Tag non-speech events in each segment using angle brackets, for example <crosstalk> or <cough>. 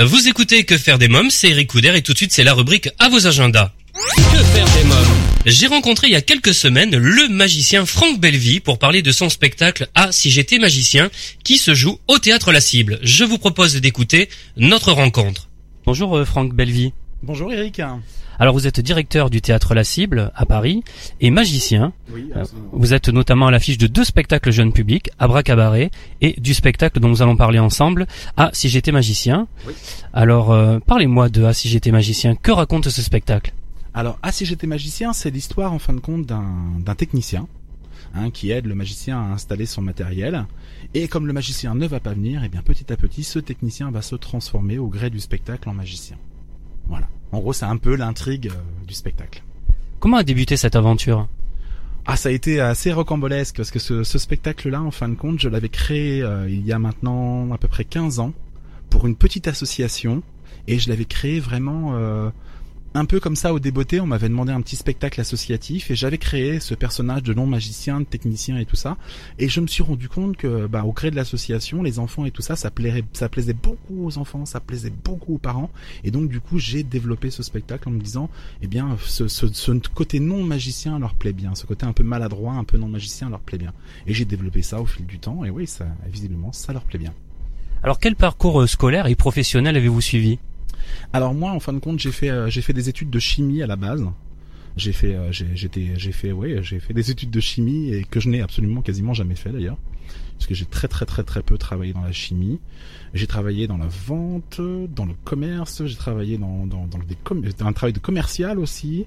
Vous écoutez Que faire des mômes, c'est Eric Couder et tout de suite c'est la rubrique à vos agendas. Que faire des mômes J'ai rencontré il y a quelques semaines le magicien Franck Bellevie pour parler de son spectacle Ah si j'étais magicien qui se joue au théâtre La Cible. Je vous propose d'écouter notre rencontre. Bonjour euh, Franck Bellevie. Bonjour Eric. Alors vous êtes directeur du théâtre La Cible à Paris et magicien. Oui, Euh, Vous êtes notamment à l'affiche de deux spectacles jeunes publics, Abracabaret et du spectacle dont nous allons parler ensemble, Ah si j'étais magicien. Oui. Alors euh, parlez-moi de Ah si j'étais magicien. Que raconte ce spectacle? Alors, Ah si j'étais magicien, c'est l'histoire en fin de compte d'un d'un technicien hein, qui aide le magicien à installer son matériel. Et comme le magicien ne va pas venir, et bien petit à petit, ce technicien va se transformer au gré du spectacle en magicien. Voilà. En gros, c'est un peu l'intrigue euh, du spectacle. Comment a débuté cette aventure? Ah, ça a été assez rocambolesque parce que ce, ce spectacle-là, en fin de compte, je l'avais créé euh, il y a maintenant à peu près 15 ans pour une petite association et je l'avais créé vraiment euh, un peu comme ça au débeauté. On m'avait demandé un petit spectacle associatif et j'avais créé ce personnage de non-magicien, de technicien et tout ça. Et je me suis rendu compte que, bah, au gré de l'association, les enfants et tout ça, ça, plairait, ça plaisait beaucoup aux enfants, ça plaisait beaucoup aux parents. Et donc, du coup, j'ai développé ce spectacle en me disant, eh bien, ce, ce, ce côté non magicien leur plaît bien, ce côté un peu maladroit, un peu non magicien leur plaît bien. Et j'ai développé ça au fil du temps, et oui, ça, visiblement, ça leur plaît bien. Alors quel parcours euh, scolaire et professionnel avez-vous suivi? Alors moi, en fin de compte, j'ai fait, euh, j'ai fait des études de chimie à la base. J'ai fait, euh, j'étais, j'ai fait, j'ai fait des études de chimie et que je n'ai absolument quasiment jamais fait d'ailleurs, parce que j'ai très très très très peu travaillé dans la chimie. J'ai travaillé dans la vente, dans le commerce, j'ai travaillé dans dans un travail de commercial aussi.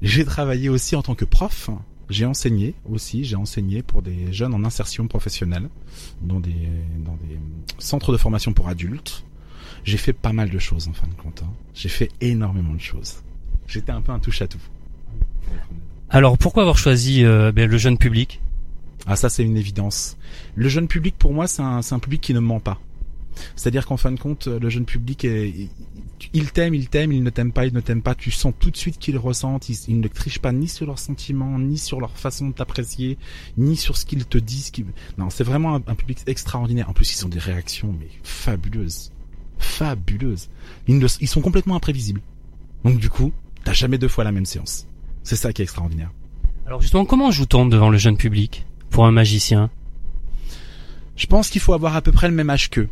J'ai travaillé aussi en tant que prof. J'ai enseigné aussi, j'ai enseigné pour des jeunes en insertion professionnelle dans des dans des centres de formation pour adultes. J'ai fait pas mal de choses en fin de compte. hein. J'ai fait énormément de choses. J'étais un peu un touche à tout. Alors pourquoi avoir choisi euh, ben, le jeune public? Ah ça c'est une évidence. Le jeune public pour moi c'est un, un public qui ne ment pas. C'est-à-dire qu'en fin de compte le jeune public est, il t'aime, il t'aime, il ne t'aime pas, il ne t'aime pas. Tu sens tout de suite qu'ils ressentent. Ils, ils ne trichent pas ni sur leurs sentiments, ni sur leur façon de t'apprécier, ni sur ce qu'ils te disent. Non, c'est vraiment un, un public extraordinaire. En plus, ils ont des réactions mais fabuleuses, fabuleuses. Ils, ne- ils sont complètement imprévisibles. Donc du coup, t'as jamais deux fois la même séance. C'est ça qui est extraordinaire. Alors justement, comment joue-t-on devant le jeune public pour un magicien? Je pense qu'il faut avoir à peu près le même âge qu'eux.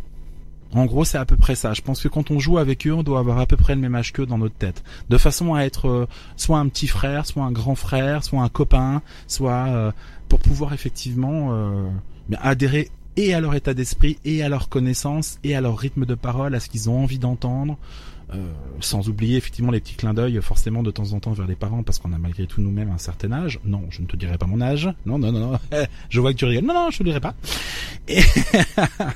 En gros, c'est à peu près ça. Je pense que quand on joue avec eux, on doit avoir à peu près le même âge qu'eux dans notre tête. De façon à être euh, soit un petit frère, soit un grand frère, soit un copain, soit euh, pour pouvoir effectivement euh, adhérer et à leur état d'esprit, et à leur connaissance, et à leur rythme de parole, à ce qu'ils ont envie d'entendre. Euh, sans oublier effectivement les petits clins d'œil forcément de temps en temps vers les parents parce qu'on a malgré tout nous-mêmes un certain âge. Non, je ne te dirai pas mon âge. Non, non, non, non. <laughs> je vois que tu rigoles. Non, non, je te le dirai pas. <laughs>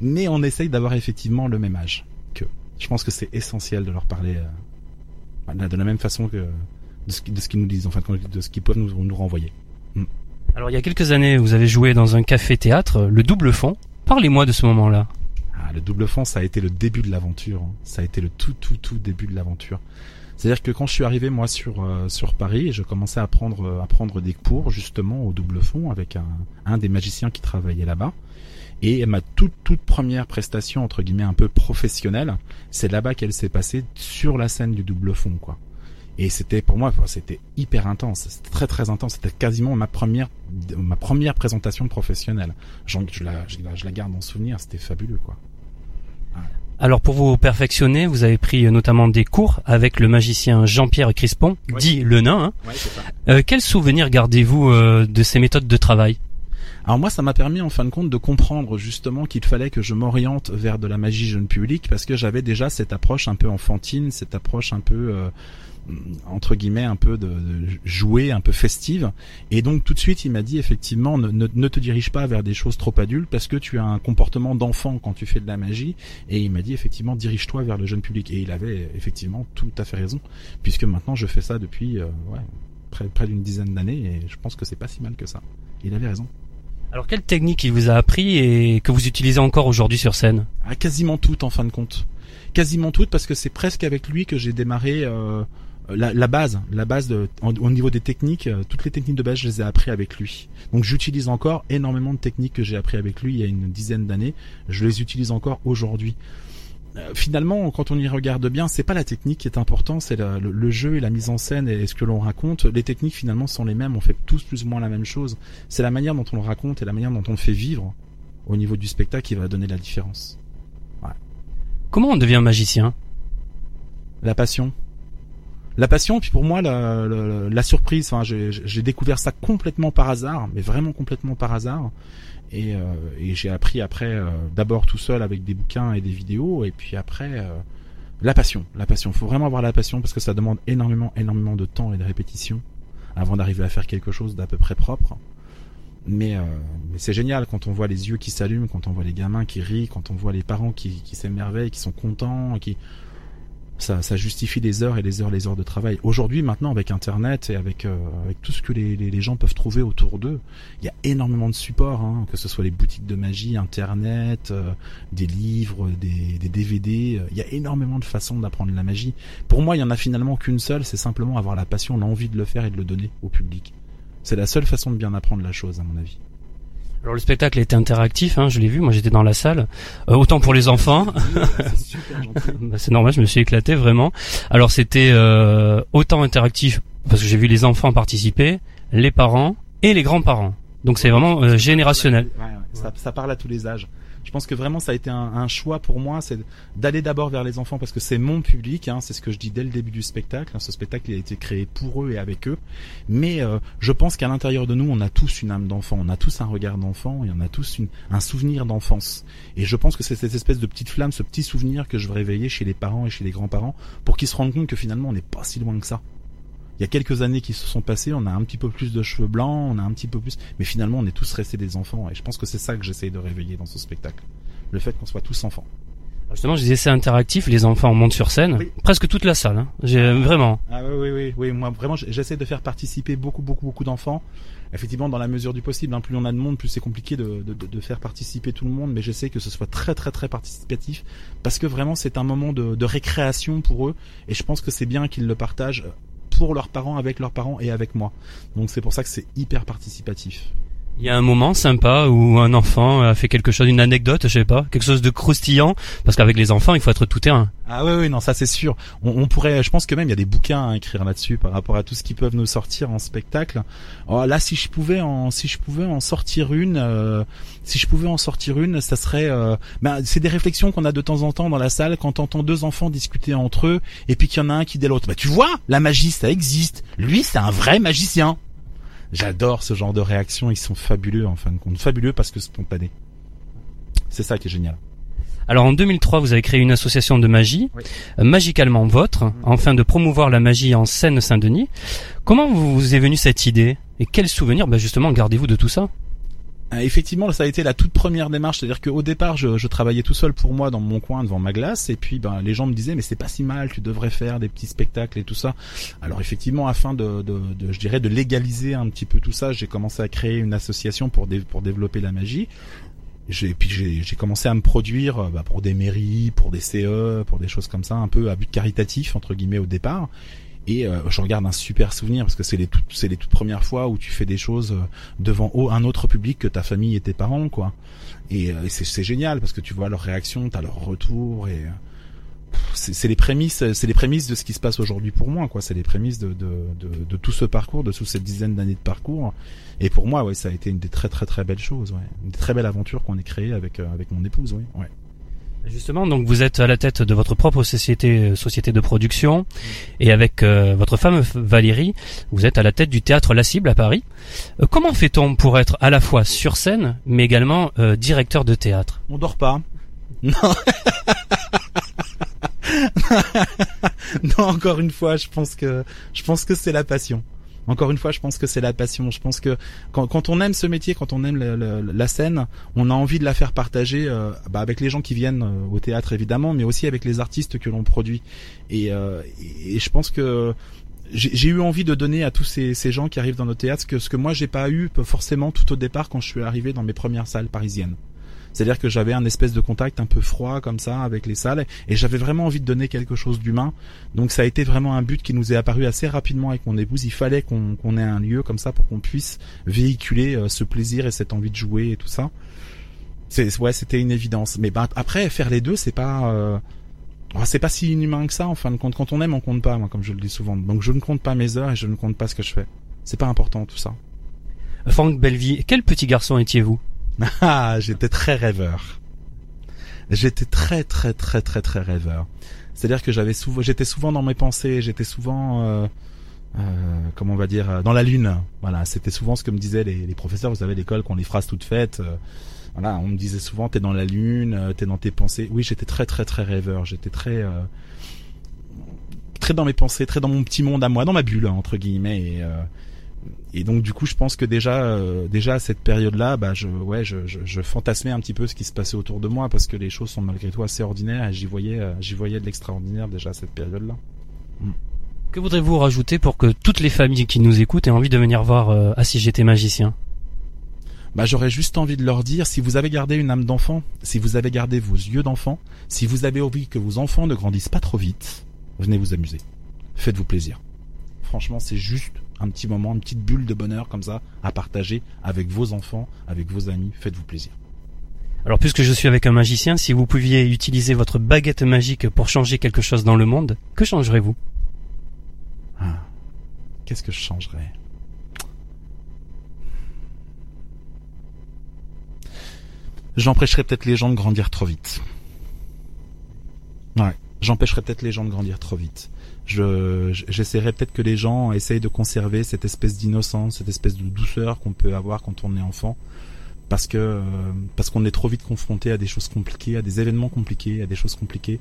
Mais on essaye d'avoir effectivement le même âge qu'eux. Je pense que c'est essentiel de leur parler euh, de la même façon que de ce, qu'ils nous disent, enfin de ce qu'ils peuvent nous, nous renvoyer. Alors il y a quelques années, vous avez joué dans un café-théâtre, le Double Fond. Parlez-moi de ce moment-là. Ah, le double fond, ça a été le début de l'aventure. hein. Ça a été le tout, tout, tout début de l'aventure. C'est-à-dire que quand je suis arrivé moi sur euh, sur Paris, je commençais à prendre euh, à prendre des cours justement au double fond avec un, un des magiciens qui travaillait là-bas. Et ma toute toute première prestation entre guillemets un peu professionnelle, c'est là-bas qu'elle s'est passée sur la scène du double fond quoi. Et c'était pour moi c'était hyper intense, c'était très très intense, c'était quasiment ma première ma première présentation professionnelle. J'en- Je la, je la je la garde en souvenir, c'était fabuleux quoi. Alors pour vous perfectionner, vous avez pris euh, notamment des cours avec le magicien Jean-Pierre Crispon, dit le nain. hein. Ouais, ça. Euh, quel souvenir gardez-vous euh, de ces méthodes de travail? Alors moi, ça m'a permis en fin de compte de comprendre justement qu'il fallait que je m'oriente vers de la magie jeune public parce que j'avais déjà cette approche un peu enfantine, cette approche un peu euh, entre guillemets un peu de, de jouer, un peu festive. Et donc tout de suite, il m'a dit effectivement ne, ne, ne te dirige pas vers des choses trop adultes parce que tu as un comportement d'enfant quand tu fais de la magie. Et il m'a dit effectivement dirige-toi vers le jeune public. Et il avait effectivement tout à fait raison puisque maintenant je fais ça depuis euh, ouais, près, près d'une dizaine d'années et je pense que c'est pas si mal que ça. Il avait raison. Alors quelle technique il vous a appris et que vous utilisez encore aujourd'hui sur scène? Ah, quasiment toutes en fin de compte. Quasiment toutes parce que c'est presque avec lui que j'ai démarré euh, la, la base, la base de, en- au niveau des techniques. euh, toutes les techniques de base, je les ai appris avec lui. Donc j'utilise encore énormément de techniques que j'ai appris avec lui il y a une dizaine d'années. Je les utilise encore aujourd'hui. euh, finalement, quand on y regarde bien, c'est pas la technique qui est important, c'est le, le, jeu et la mise en scène et ce que l'on raconte. Les techniques finalement sont les mêmes, on fait tous plus ou moins la même chose. C'est la manière dont on le raconte et la manière dont on le fait vivre au niveau du spectacle qui va donner la différence. Ouais. Comment on devient magicien? La passion. La passion, puis pour moi, la, surprise. J'ai découvert ça complètement par hasard, mais vraiment complètement par hasard. Et, euh, j'ai appris après, euh, d'abord tout seul avec des bouquins et des vidéos, et puis après euh, la passion. La passion. Faut vraiment avoir la passion parce que ça demande énormément, énormément de temps et de répétition avant d'arriver à faire quelque chose d'à peu près propre. Mais, c'est génial quand on voit les yeux qui s'allument, quand on voit les gamins qui rient, quand on voit les parents qui s'émerveillent, qui sont contents, qui ça, ça, justifie les heures et les heures, les heures de travail. Aujourd'hui, maintenant, avec Internet et avec, euh, avec tout ce que les, les, gens peuvent trouver autour d'eux, il y a énormément de supports, hein, que ce soit les boutiques de magie, Internet, euh, des livres, des, des DVD. Euh, il y a énormément de façons d'apprendre la magie. Pour moi, il y en a finalement qu'une seule, c'est simplement avoir la passion, l'envie de le faire et de le donner au public. C'est la seule façon de bien apprendre la chose, à mon avis. Alors le spectacle était interactif, hein, je l'ai vu, moi j'étais dans la salle, euh, autant pour les enfants. <laughs> Bah, c'est normal, je me suis éclaté vraiment. Alors c'était euh, autant interactif parce que j'ai vu les enfants participer, les parents et les grands-parents. Donc c'est vraiment euh, générationnel. ça, ça parle à tous les âges. Je pense que vraiment ça a été un, choix pour moi, c'est d'aller d'abord vers les enfants parce que c'est mon public, hein, c'est ce que je dis dès le début du spectacle. Hein, ce spectacle il a été créé pour eux et avec eux, mais euh, je pense qu'à l'intérieur de nous, on a tous une âme d'enfant, on a tous un regard d'enfant et on a tous un souvenir d'enfance. Et je pense que c'est cette espèce de petite flamme, ce petit souvenir que je veux réveiller chez les parents et chez les grands-parents pour qu'ils se rendent compte que finalement on n'est pas si loin que ça il y a quelques années qui se sont passées, on a un petit peu plus de cheveux blancs, on a un petit peu plus, mais finalement on est tous restés des enfants et je pense que c'est ça que j'essaye de réveiller dans ce spectacle, le fait qu'on soit tous enfants. Justement, je disais c'est interactif, les enfants montent sur scène, presque toute la salle, hein. j'ai vraiment. Ah oui, oui oui oui, moi vraiment j'essaie de faire participer beaucoup beaucoup beaucoup d'enfants. Effectivement, dans la mesure du possible, hein, plus on a de monde, plus c'est compliqué de, de, de, faire participer tout le monde, mais j'essaie que ce soit très très très participatif parce que vraiment c'est un moment de, de récréation pour eux et je pense que c'est bien qu'ils le partagent pour leurs parents, avec leurs parents et avec moi. Donc c'est pour ça que c'est hyper participatif. Il y a un moment sympa où un enfant a fait quelque chose, une anecdote, je sais pas, quelque chose de croustillant, parce qu'avec les enfants, il faut être tout terrain. Ah oui, oui, non, ça c'est sûr. On, pourrait, je pense que même il y a des bouquins à écrire là-dessus par rapport à tout ce qu'ils peuvent nous sortir en spectacle. Oh, là, si je pouvais en, si je pouvais en sortir une, euh, si je pouvais en sortir une, ça serait, euh, ben, c'est des réflexions qu'on a de temps en temps dans la salle quand on entend deux enfants discuter entre eux et puis qu'il y en a un qui dit l'autre. Bah tu vois, la magie ça existe. Lui c'est un vrai magicien. J'adore ce genre de réactions, ils sont fabuleux en fin de compte. Fabuleux parce que spontanés. C'est ça qui est génial. Alors en 2003, vous avez créé une association de magie, euh, magicalement votre, en mm-hmm. afin de promouvoir la magie en Seine-Saint-Denis. Comment vous est venue cette idée? Et quels souvenirs, ben justement, gardez-vous de tout ça effectivement, ça a été la toute première démarche, c'est-à-dire qu'au départ, je, je, travaillais tout seul pour moi dans mon coin devant ma glace, et puis ben, les gens me disaient mais c'est pas si mal, tu devrais faire des petits spectacles et tout ça. Alors effectivement, afin de, de, de je dirais, de légaliser un petit peu tout ça, j'ai commencé à créer une association pour pour développer la magie. J'ai puis j'ai commencé à me produire euh, bah, pour des mairies, pour des CE, pour des choses comme ça, un peu à but caritatif entre guillemets au départ. Et euh, je regarde un super souvenir parce que c'est les toutes c'est les toutes premières fois où tu fais des choses euh, devant un autre public que ta famille et tes parents quoi. Et, euh, c'est génial parce que tu vois leur réaction, t'as leur retour et c'est les prémices c'est les prémices de ce qui se passe aujourd'hui pour moi quoi. C'est les prémices de, de, de, de, tout ce parcours, de toute cette dizaine d'années de parcours. Et pour moi ouais ça a été une des très très très belles choses, ouais. une très belle aventure qu'on ait créée avec avec mon épouse, oui. Ouais. Justement, donc vous êtes à la tête de votre propre société, euh, société de production, et avec euh, votre femme Valérie, vous êtes à la tête du théâtre La Cible à Paris. Euh, comment fait-on pour être à la fois sur scène, mais également directeur de théâtre? On dort pas. Non. <laughs> non, encore une fois, je pense que je pense que c'est la passion. Encore une fois, je pense que c'est la passion. Je pense que quand, quand, on aime ce métier, quand on aime la scène, on a envie de la faire partager euh, bah, avec les gens qui viennent euh, au théâtre évidemment, mais aussi avec les artistes que l'on produit. Et, euh, et, je pense que j'ai eu envie de donner à tous ces, ces, gens qui arrivent dans nos théâtres ce que, ce que moi j'ai pas eu forcément tout au départ quand je suis arrivé dans mes premières salles parisiennes. C'est-à-dire que j'avais un espèce de contact un peu froid comme ça avec les salles et j'avais vraiment envie de donner quelque chose d'humain. Donc ça a été vraiment un but qui nous est apparu assez rapidement avec mon épouse. Il fallait qu'on ait un lieu comme ça pour qu'on puisse véhiculer euh, ce plaisir et cette envie de jouer et tout ça. C'est ouais, c'était une évidence. Mais ben, après faire les deux, c'est pas euh, Oh, c'est pas si inhumain que ça, en fin de compte. Quand on aime, on compte pas, moi, comme je le dis souvent. Donc je ne compte pas mes heures et je ne compte pas ce que je fais. C'est pas important tout ça. Franck Bellevie, quel petit garçon étiez-vous? <laughs> Ah, j'étais très rêveur. J'étais très très très très très rêveur. C'est-à-dire que j'avais souvent, j'étais souvent dans mes pensées, j'étais souvent, euh, euh, comment on va dire, euh, dans la lune. Voilà, c'était souvent ce que me disaient les, professeurs. Vous savez, l'école, qu'on les phrases toutes faites. Voilà, on me disait souvent, t'es dans la lune, t'es dans tes pensées. Oui, j'étais très très très rêveur. J'étais très très dans mes pensées, très dans mon petit monde à moi, dans ma bulle entre guillemets. Et, et donc du coup, je pense que déjà, euh, déjà à cette période-là, bah, je, ouais, je, je, je fantasmais un petit peu ce qui se passait autour de moi parce que les choses sont malgré tout assez ordinaires et j'y voyais, euh, j'y voyais de l'extraordinaire déjà à cette période-là. Que voudrez-vous rajouter pour que toutes les familles qui nous écoutent aient envie de venir voir euh, Ah si j'étais magicien? Bah, j'aurais juste envie de leur dire, si vous avez gardé une âme d'enfant, si vous avez gardé vos yeux d'enfant, si vous avez envie que vos enfants ne grandissent pas trop vite, venez vous amuser. Faites-vous plaisir. Franchement, c'est juste un petit moment, une petite bulle de bonheur comme ça à partager avec vos enfants, avec vos amis. Faites-vous plaisir. Alors puisque je suis avec un magicien, si vous pouviez utiliser votre baguette magique pour changer quelque chose dans le monde, que changerez-vous? Ah. Qu'est-ce que je changerais? J'empêcherais peut-être les gens de grandir trop vite. Ouais, j'empêcherais peut-être les gens de grandir trop vite. Je, j'essaierais peut-être que les gens essayent de conserver cette espèce d'innocence, cette espèce de douceur qu'on peut avoir quand on est enfant, parce que euh, parce qu'on est trop vite confronté à des choses compliquées, à des événements compliqués, à des choses compliquées.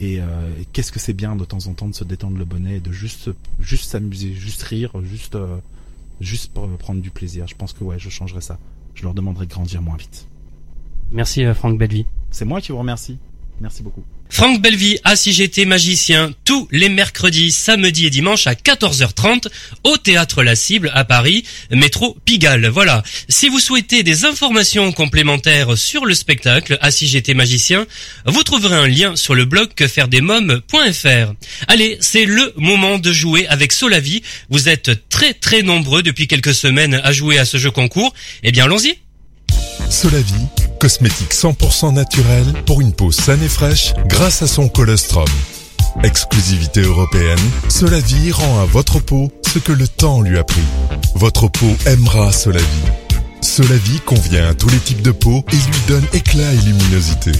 Et, euh, et qu'est-ce que c'est bien de temps en temps de se détendre le bonnet, et de juste juste s'amuser, juste rire, juste euh, juste pour prendre du plaisir. Je pense que ouais, je changerais ça. Je leur demanderais de grandir moins vite. Merci euh, Franck Bellevie. C'est moi qui vous remercie. Merci beaucoup. Franck Bellevie, à si j'étais magicien, tous les mercredis, samedis et dimanches à 14h30 au Théâtre La Cible à Paris, métro Pigalle. Voilà. Si vous souhaitez des informations complémentaires sur le spectacle à si j'étais magicien, vous trouverez un lien sur le blog quefairedesmoms.fr. Allez, c'est le moment de jouer avec Solavi. Vous êtes très très nombreux depuis quelques semaines à jouer à ce jeu concours. Eh bien, allons-y. Solavie, cosmétique 100% naturel pour une peau saine et fraîche grâce à son colostrum. Exclusivité européenne, Solavie rend à votre peau ce que le temps lui a pris. Votre peau aimera Solavie. Solavie convient à tous les types de peau et lui donne éclat et luminosité.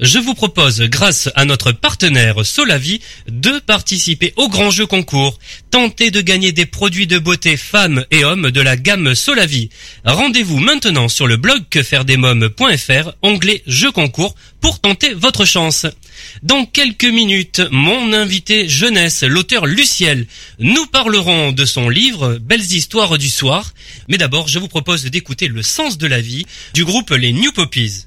Je vous propose, grâce à notre partenaire Solavi, de participer au grand jeu concours. Tentez de gagner des produits de beauté femmes et hommes de la gamme Solavi. Rendez-vous maintenant sur le blog quefairedesmoms.fr, onglet jeu concours, pour tenter votre chance. Dans quelques minutes, mon invité jeunesse, l'auteur Luciel, nous parlerons de son livre Belles histoires du soir. Mais d'abord, je vous propose d'écouter Le sens de la vie du groupe Les New Poppies.